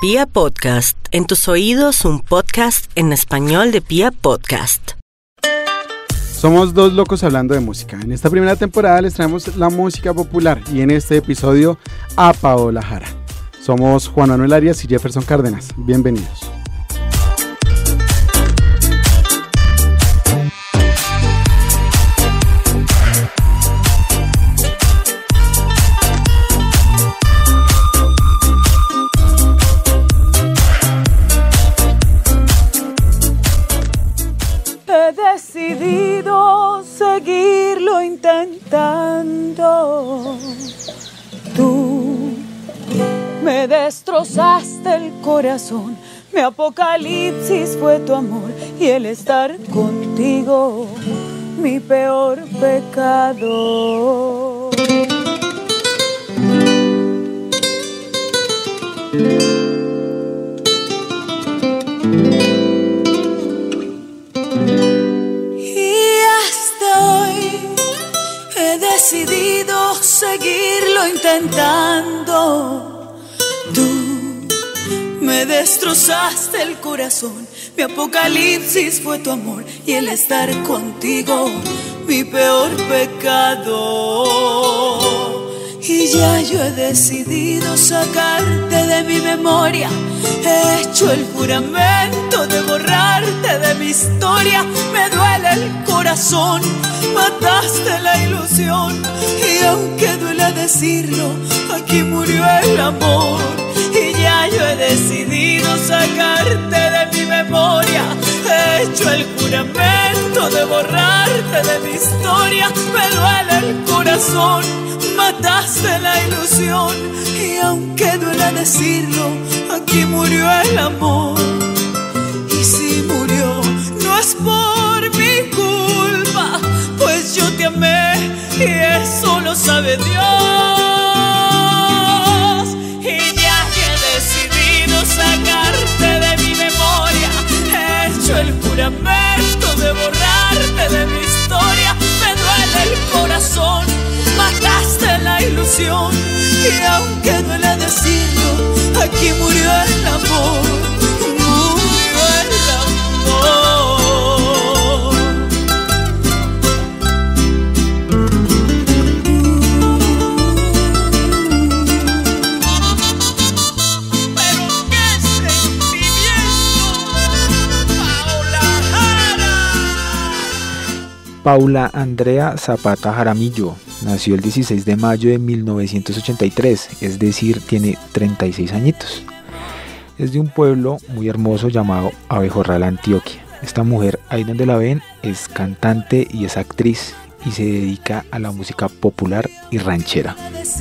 Pia Podcast, en tus oídos un podcast en español de Pia Podcast. Somos dos locos hablando de música. En esta primera temporada les traemos la música popular y en este episodio a Paola Jara. Somos Juan Manuel Arias y Jefferson Cárdenas. Bienvenidos. Me destrozaste el corazón. Mi apocalipsis fue tu amor y el estar contigo, mi peor pecado. Y hasta hoy he decidido seguirlo intentando. Destrozaste el corazón, mi apocalipsis fue tu amor y el estar contigo, mi peor pecado. Y ya yo he decidido sacarte de mi memoria. He hecho el juramento de borrarte de mi historia. Me duele el corazón, mataste la ilusión. Y aunque duele decirlo, aquí murió el amor. Yo he decidido sacarte de mi memoria. He hecho el juramento de borrarte de mi historia. Me duele el corazón, mataste la ilusión. Y aunque duele decirlo, aquí murió el amor. Y si murió, no es por mi culpa, pues yo te amé y eso lo sabe Dios. Hecho el juramento de borrarte de mi historia. Me duele el corazón, mataste la ilusión. Y aunque duele decirlo, aquí murió el amor. Paula Andrea Zapata Jaramillo nació el 16 de mayo de 1983, es decir, tiene 36 añitos. Es de un pueblo muy hermoso llamado Abejorral, Antioquia. Esta mujer, ahí donde la ven, es cantante y es actriz y se dedica a la música popular y ranchera. es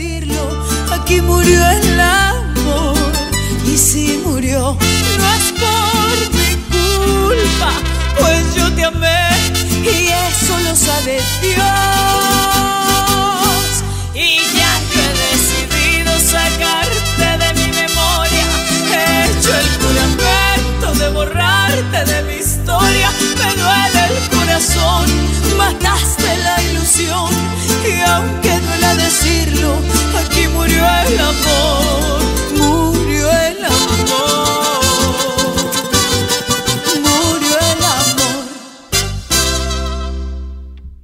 pues yo te amé y eso sabe Dios. Y ya yo he decidido sacarte de mi memoria, he hecho el juramento de borrarte de mi historia. Me duele el corazón, mataste la ilusión. Y aunque duela decirlo, aquí murió el amor.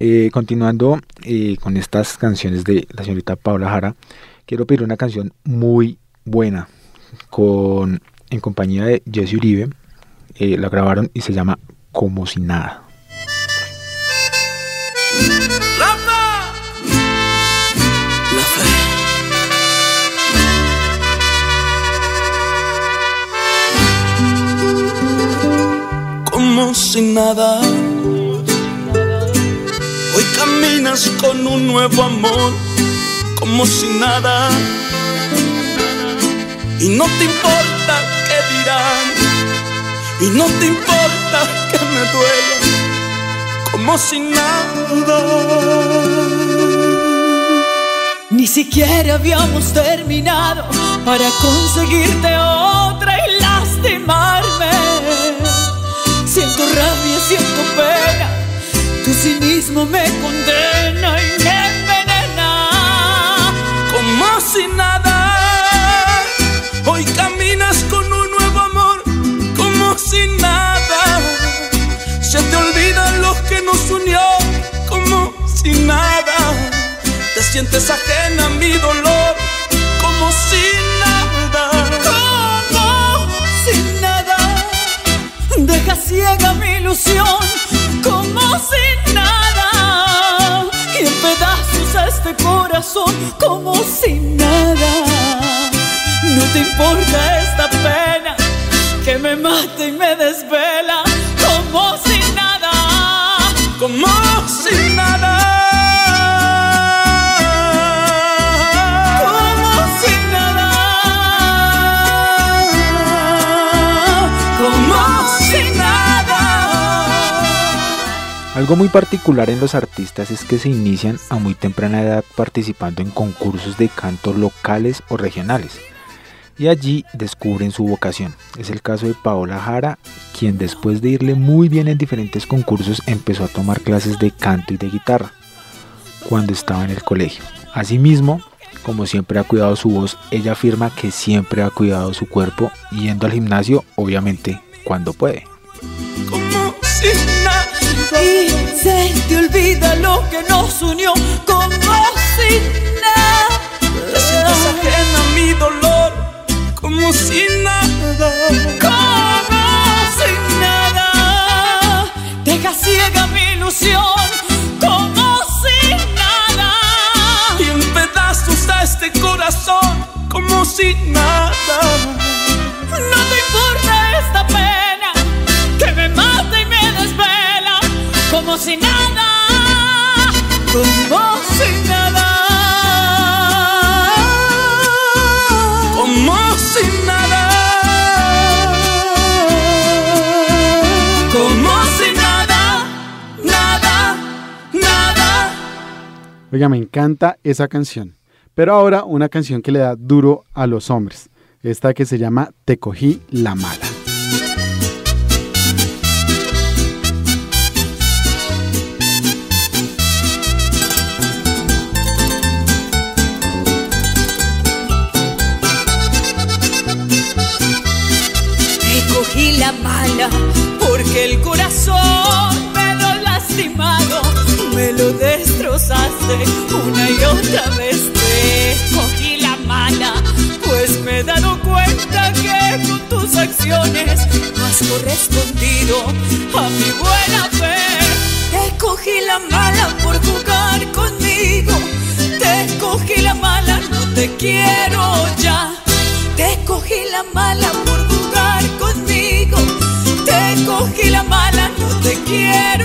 Eh, continuando eh, con estas canciones de la señorita Paula Jara, quiero pedir una canción muy buena con, en compañía de Jesse Uribe. Eh, la grabaron y se llama Como si nada. Como si nada. Con un nuevo amor, como si nada. Y no te importa qué dirán, y no te importa que me duele, como si nada. Ni siquiera habíamos terminado para conseguirte otra y lastimarme. Siento rabia, siento pena. Tu cinismo me condena y me envenena como si nada. Hoy caminas con un nuevo amor como si nada. Se te olvidan los que nos unió como si nada. Te sientes ajena a mi dolor como si nada. Como si nada. Deja ciega mi ilusión como si nada. Y en pedazos a este corazón como si nada. No te importa esta pena que me mata y me desvela como si nada. Como si nada. Algo muy particular en los artistas es que se inician a muy temprana edad participando en concursos de canto locales o regionales y allí descubren su vocación. Es el caso de Paola Jara, quien después de irle muy bien en diferentes concursos empezó a tomar clases de canto y de guitarra cuando estaba en el colegio. Asimismo, como siempre ha cuidado su voz, ella afirma que siempre ha cuidado su cuerpo yendo al gimnasio, obviamente cuando puede. Y se te olvida lo que nos unió como si nada. Te sientes ajena a mi dolor como si nada. Como si nada. Deja ciega mi ilusión como si nada. Y en pedazos a este corazón como si nada. No te importa esta pena que me mata como si nada. Como si nada. Como si nada. Como nada, nada, nada. Oiga, me encanta esa canción. Pero ahora una canción que le da duro a los hombres. Esta que se llama Te cogí la mala. Una y otra vez. Te cogí la mala, pues me he dado cuenta que con tus acciones no has correspondido a mi buena fe. Te cogí la mala por jugar conmigo, te cogí la mala, no te quiero ya. Te cogí la mala por jugar conmigo. Te cogí la mala, no te quiero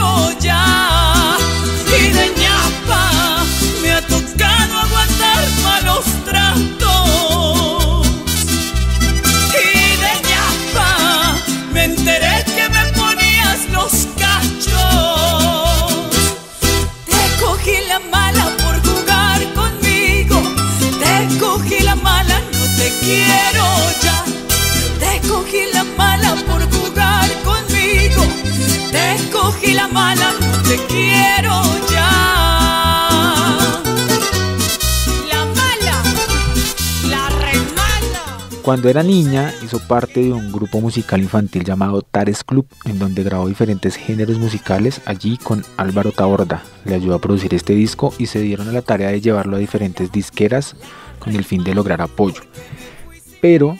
Cuando era niña hizo parte de un grupo musical infantil llamado Tares Club, en donde grabó diferentes géneros musicales allí con Álvaro Taborda. Le ayudó a producir este disco y se dieron a la tarea de llevarlo a diferentes disqueras con el fin de lograr apoyo. Pero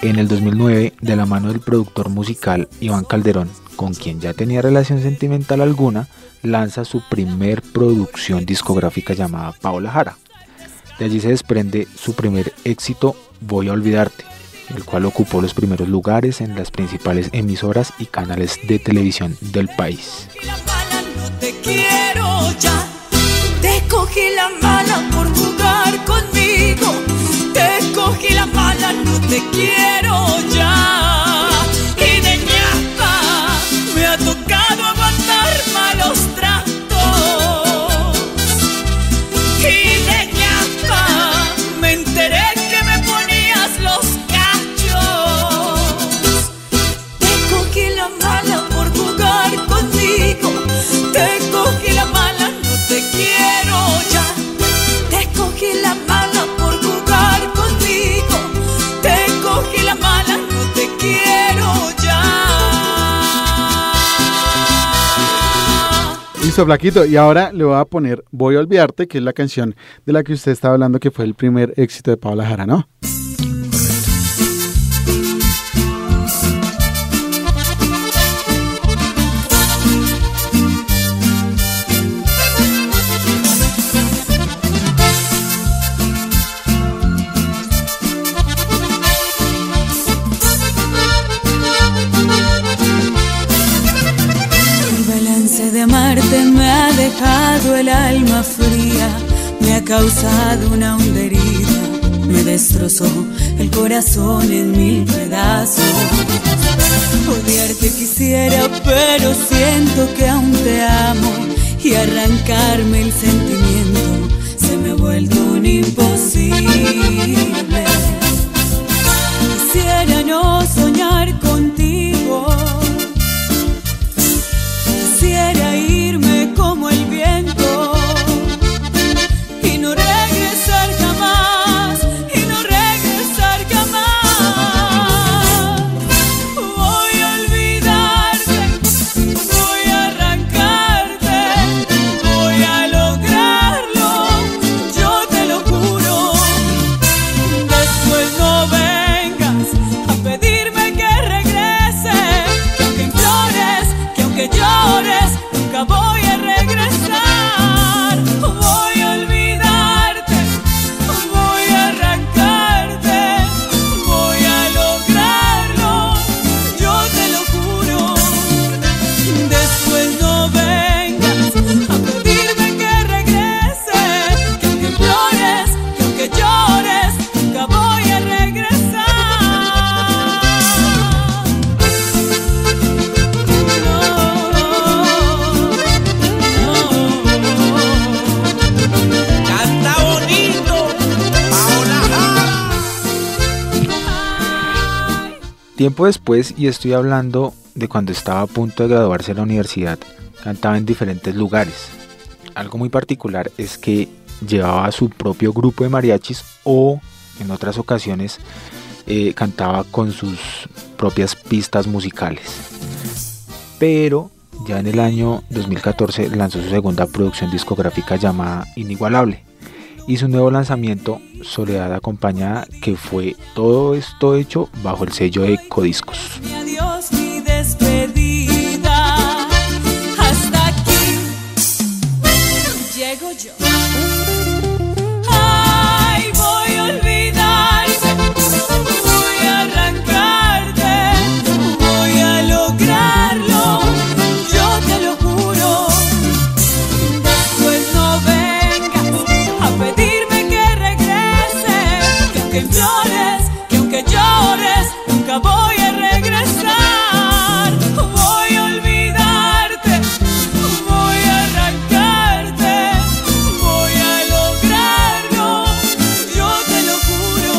en el 2009, de la mano del productor musical Iván Calderón, con quien ya tenía relación sentimental alguna, lanza su primer producción discográfica llamada Paola Jara. De allí se desprende su primer éxito, Voy a olvidarte, el cual ocupó los primeros lugares en las principales emisoras y canales de televisión del país. la mala, no te quiero ya. Te cogí la mala por jugar conmigo. Te cogí la mala, no te quiero ya. Listo, Flaquito. Y ahora le voy a poner Voy a olvidarte, que es la canción de la que usted estaba hablando, que fue el primer éxito de Paula Jara, ¿no? Causado una honda herida, me destrozó el corazón en mil pedazos. Odiarte quisiera, pero siento que aún te amo y arrancarme el sentimiento se me ha vuelto un imposible. Tiempo después, y estoy hablando de cuando estaba a punto de graduarse en la universidad, cantaba en diferentes lugares. Algo muy particular es que llevaba su propio grupo de mariachis o en otras ocasiones eh, cantaba con sus propias pistas musicales. Pero ya en el año 2014 lanzó su segunda producción discográfica llamada Inigualable y su nuevo lanzamiento Soledad Acompañada que fue todo esto hecho bajo el sello de Codiscos. Aunque implores, que voy a olvidarte, voy a arrancarte, voy a lograrlo, yo te lo juro.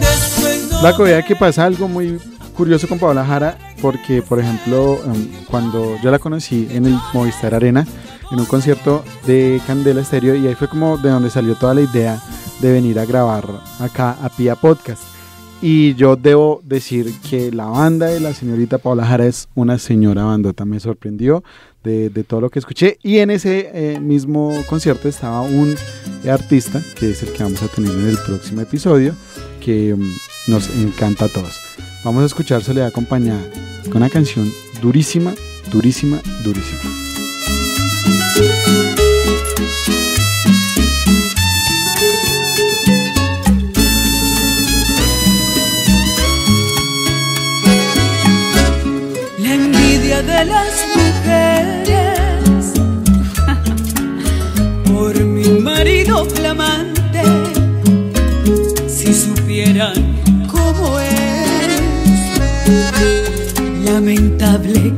Después no que pasa algo muy curioso con Paola Jara, porque, por ejemplo, em, cuando yo la conocí en el Movistar Arena, en un concierto de Candela Estéreo, y ahí fue como de donde salió toda la idea de venir a grabar acá a Pia Podcast. Y yo debo decir que la banda de la señorita Paola Jara es una señora bandota, me sorprendió de, todo lo que escuché. Y en ese eh, mismo concierto estaba un artista, que es el que vamos a tener en el próximo episodio, que mm, nos encanta a todos. Vamos a escuchar Soledad acompañada con una canción durísima, durísima, durísima. De las mujeres. Por mi marido flamante, si supieran cómo es, lamentable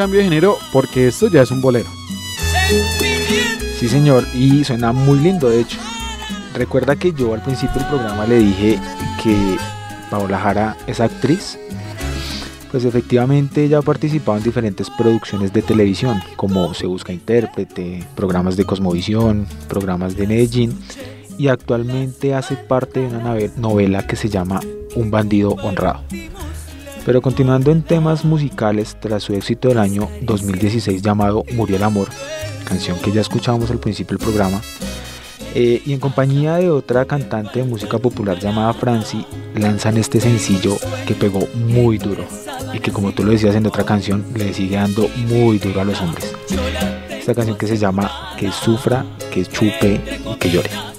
cambio de género porque esto ya es un bolero. Sí, señor, y suena muy lindo, de hecho. Recuerda que yo al principio del programa le dije que Paola Jara es actriz. Pues efectivamente ella ha participado en diferentes producciones de televisión, como Se Busca Intérprete, programas de Cosmovisión, programas de Medellín, y actualmente hace parte de una novela que se llama Un bandido honrado. Pero continuando en temas musicales, tras su éxito del año 2016 llamado Murió el Amor, canción que ya escuchábamos al principio del programa, eh, y en compañía de otra cantante de música popular llamada Franci, lanzan este sencillo que pegó muy duro y que como tú lo decías en otra canción, le sigue dando muy duro a los hombres. Esta canción que se llama Que sufra, que chupe y que llore.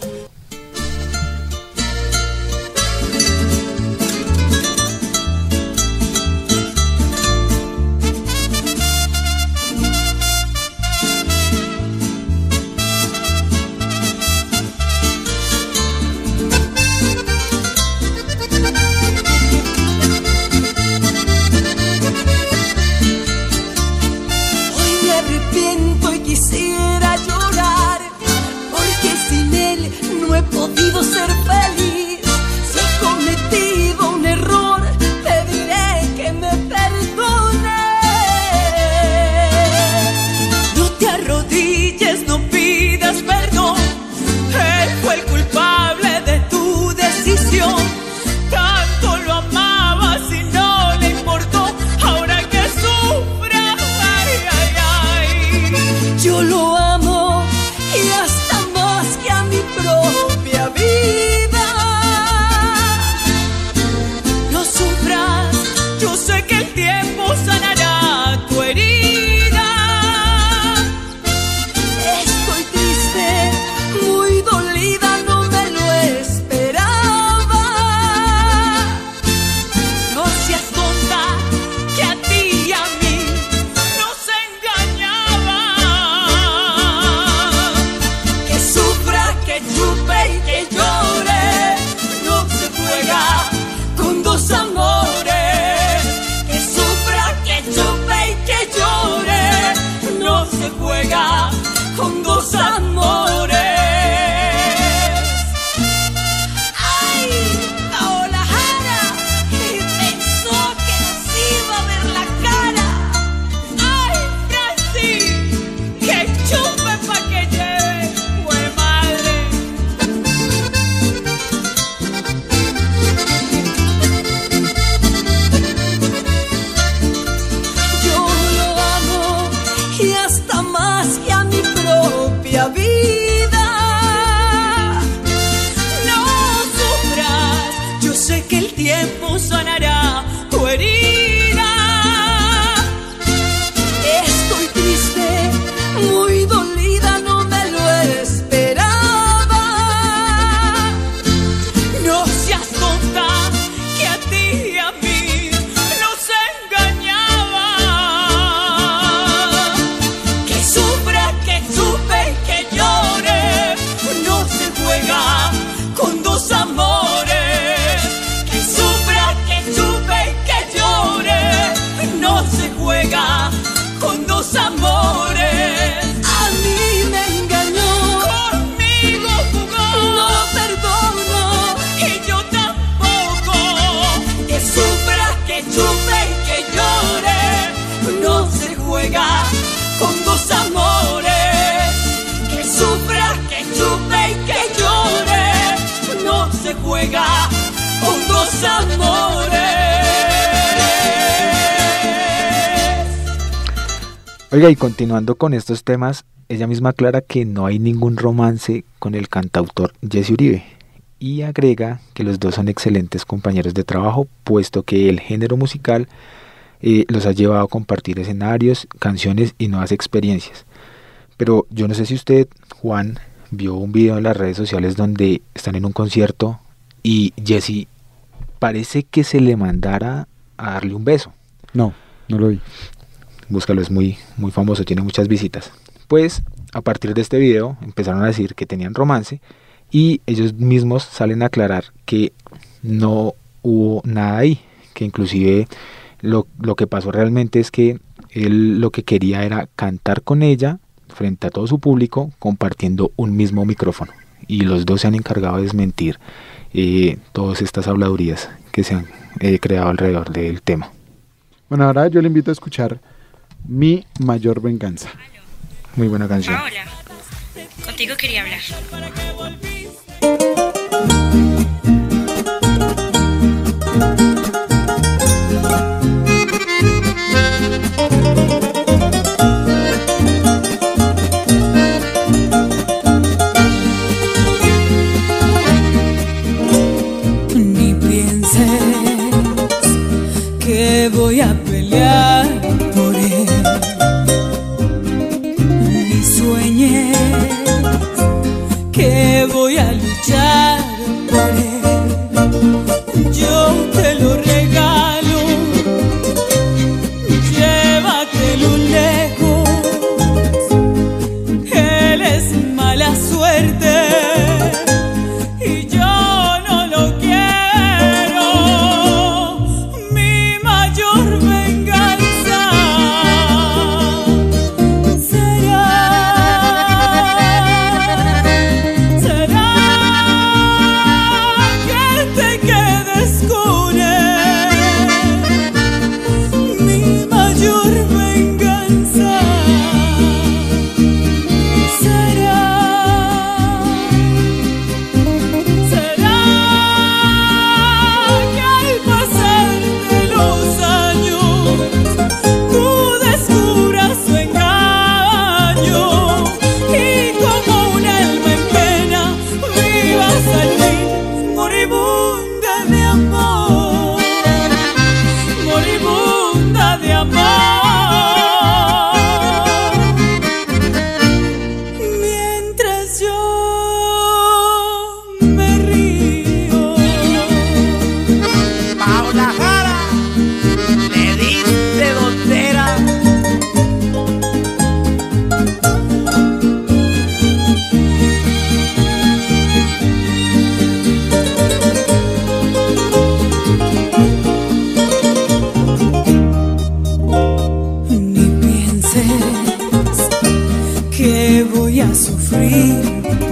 Oiga, y continuando con estos temas, ella misma aclara que no hay ningún romance con el cantautor Jesse Uribe y agrega que los dos son excelentes compañeros de trabajo, puesto que el género musical eh, los ha llevado a compartir escenarios, canciones y nuevas experiencias. Pero yo no sé si usted, Juan, vio un video en las redes sociales donde están en un concierto y Jesse parece que se le mandara a darle un beso. No, no lo vi búscalo, es muy, muy famoso, tiene muchas visitas. Pues a partir de este video empezaron a decir que tenían romance y ellos mismos salen a aclarar que no hubo nada ahí, que inclusive lo, lo que pasó realmente es que Él lo que quería era cantar con ella frente a todo su público compartiendo un mismo micrófono. Y los dos se han encargado de desmentir eh, todas estas habladurías que se han eh, creado alrededor del tema. Bueno, ahora yo le invito a escuchar Mi Mayor Venganza. Muy buena canción. Paola, contigo quería hablar. Ni you.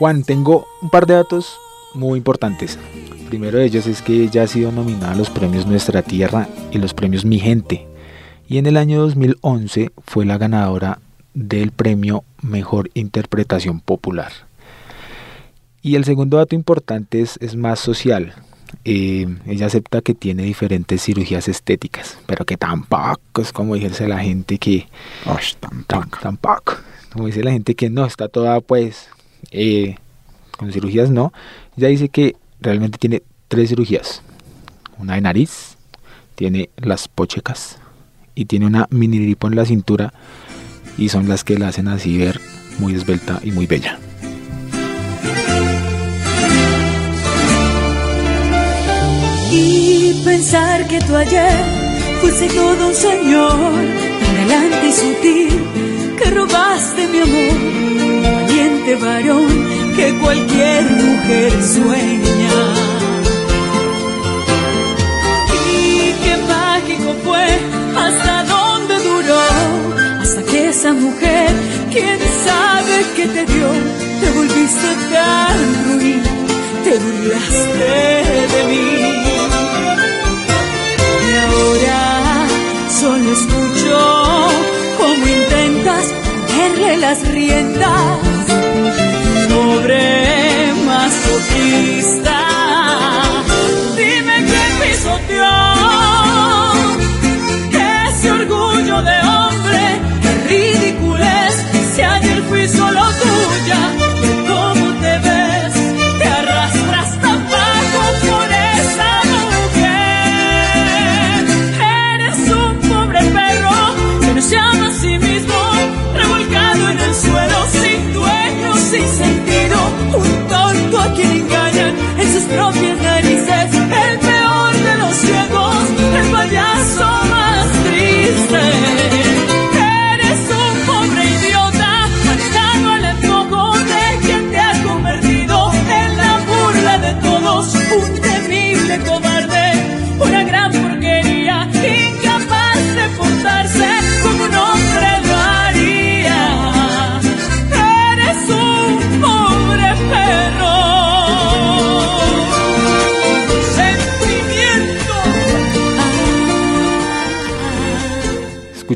Juan, tengo un par de datos muy importantes. Primero de ellos es que ella ha sido nominada a los premios Nuestra Tierra y los premios Mi Gente. Y en el año 2011 fue la ganadora del premio Mejor Interpretación Popular. Y el segundo dato importante es, es más social. Eh, ella acepta que tiene diferentes cirugías estéticas, pero que tampoco es como dice la gente que Osh, Tam- tampoco. Tampoco. Como dice la gente que no está toda pues eh, con cirugías no. Ella dice que realmente tiene tres cirugías. Una de nariz, tiene las pochecas y tiene una mini lipo en la cintura y son las que la hacen así ver muy esbelta y muy bella. Y pensar que tú ayer fuiste todo un señor, galante y sutil, que robaste mi amor, valiente varón que cualquier mujer sueña. Y qué mágico fue hasta dónde duró, hasta que esa mujer, quién sabe qué te dio, te volviste tan ruin, te burlaste de mí. Y ahora solo escucho cómo intentas ponerle las riendas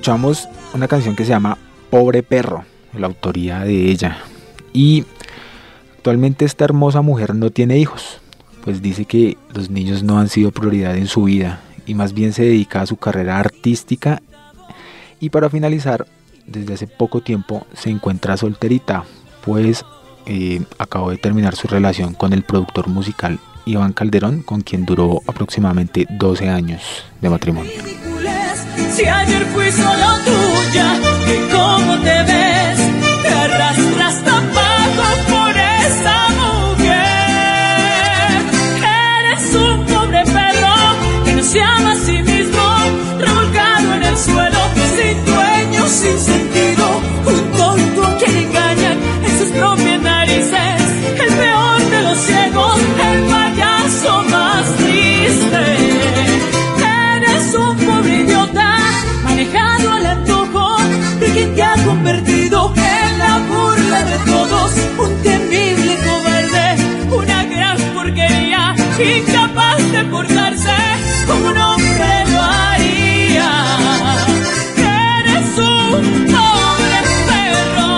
escuchamos una canción que se llama Pobre Perro, la autoría de ella. Y actualmente esta hermosa mujer no tiene hijos, pues dice que los niños no han sido prioridad en su vida y más bien se dedica a su carrera artística. Y para finalizar, desde hace poco tiempo se encuentra solterita, pues eh, acabó de terminar su relación con el productor musical Iván Calderón, con quien duró aproximadamente 12 años de matrimonio. Si ayer fui solo tuya, que cómo te ves, te arrastras tan bajo por esa mujer. Eres un pobre perro que no se ama a sí mismo, revolcado en el suelo, sin dueño, sin sentido, incapaz de portarse como un hombre lo haría. Eres un pobre perro.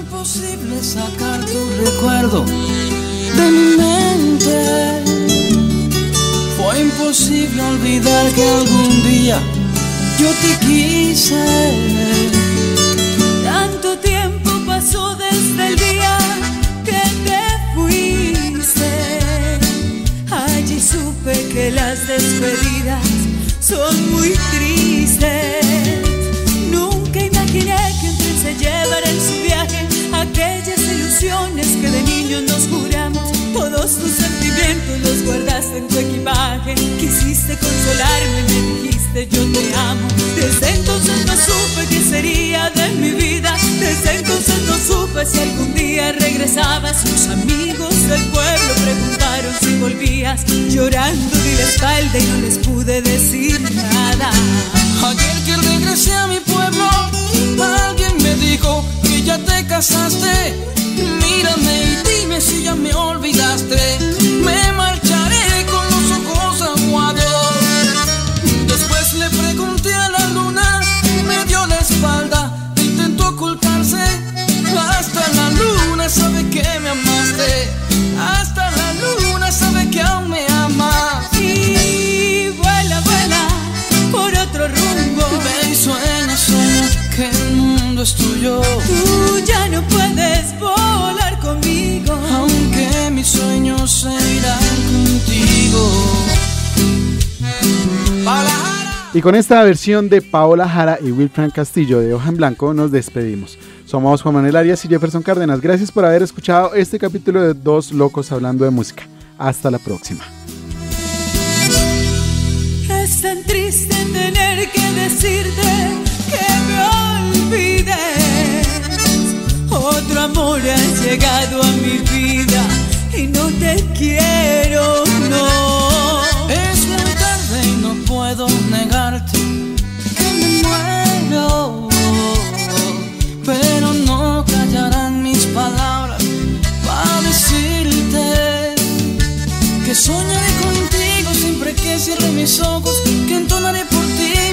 Imposible sacar tu recuerdo de mi mente. Fue imposible olvidar que algún día yo te quise. En tu equipaje. Quisiste consolarme, me dijiste yo te amo. Desde entonces no supe qué sería de mi vida. Desde entonces no supe si algún día regresabas. Sus amigos del pueblo preguntaron si volvías. Llorando di la espalda y no les pude decir nada. Ayer que regresé a mi pueblo, alguien me dijo que ya te casaste. Mírame y dime si ya me olvidaste. Tuyo. Tú ya no puedes volar conmigo. Aunque mis sueños se irán contigo. Y con esta versión de Paola Jara y Wilfran Castillo de Hoja en Blanco nos despedimos. Somos Juan Manuel Arias y Jefferson Cárdenas. Gracias por haber escuchado este capítulo de Dos Locos Hablando de Música. Hasta la próxima. Es tan triste tener que decirte que me olvides. Otro amor ha llegado a mi vida y no te quiero, no. Es muy tarde y no puedo negarte que me muero. Pero no callarán mis palabras para decirte que soñaré contigo siempre que cierre mis ojos, que entonaré por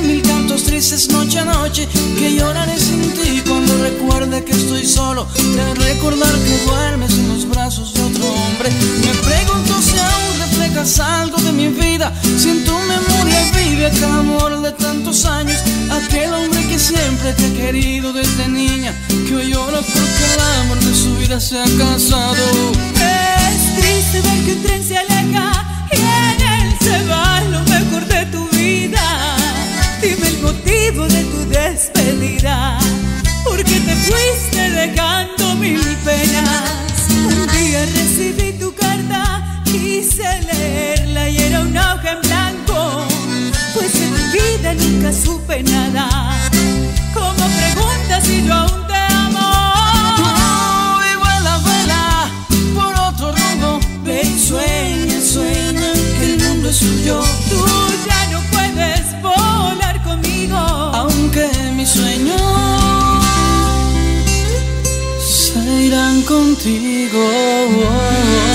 mil cantos tristes noche a noche, que lloraré sin ti cuando recuerde que estoy solo, de recordar que duermes en los brazos de otro hombre. Me pregunto si aún reflejas algo de mi vida, si en tu memoria vive aquel amor de tantos años, aquel hombre que siempre te ha querido desde niña, que hoy llora porque el amor de su vida se ha casado. Es triste ver que un tren se aleja y en él se va motivo de tu despedida, porque te fuiste dejando mil penas. Un día recibí tu carta, quise leerla y era una hoja en blanco, pues en mi vida nunca supe nada. Como preguntas si yo aún te amo. Vuela, vuela por otro rumbo. Ve y sueña, sueña que el mundo es suyo. Tú se irán contigo.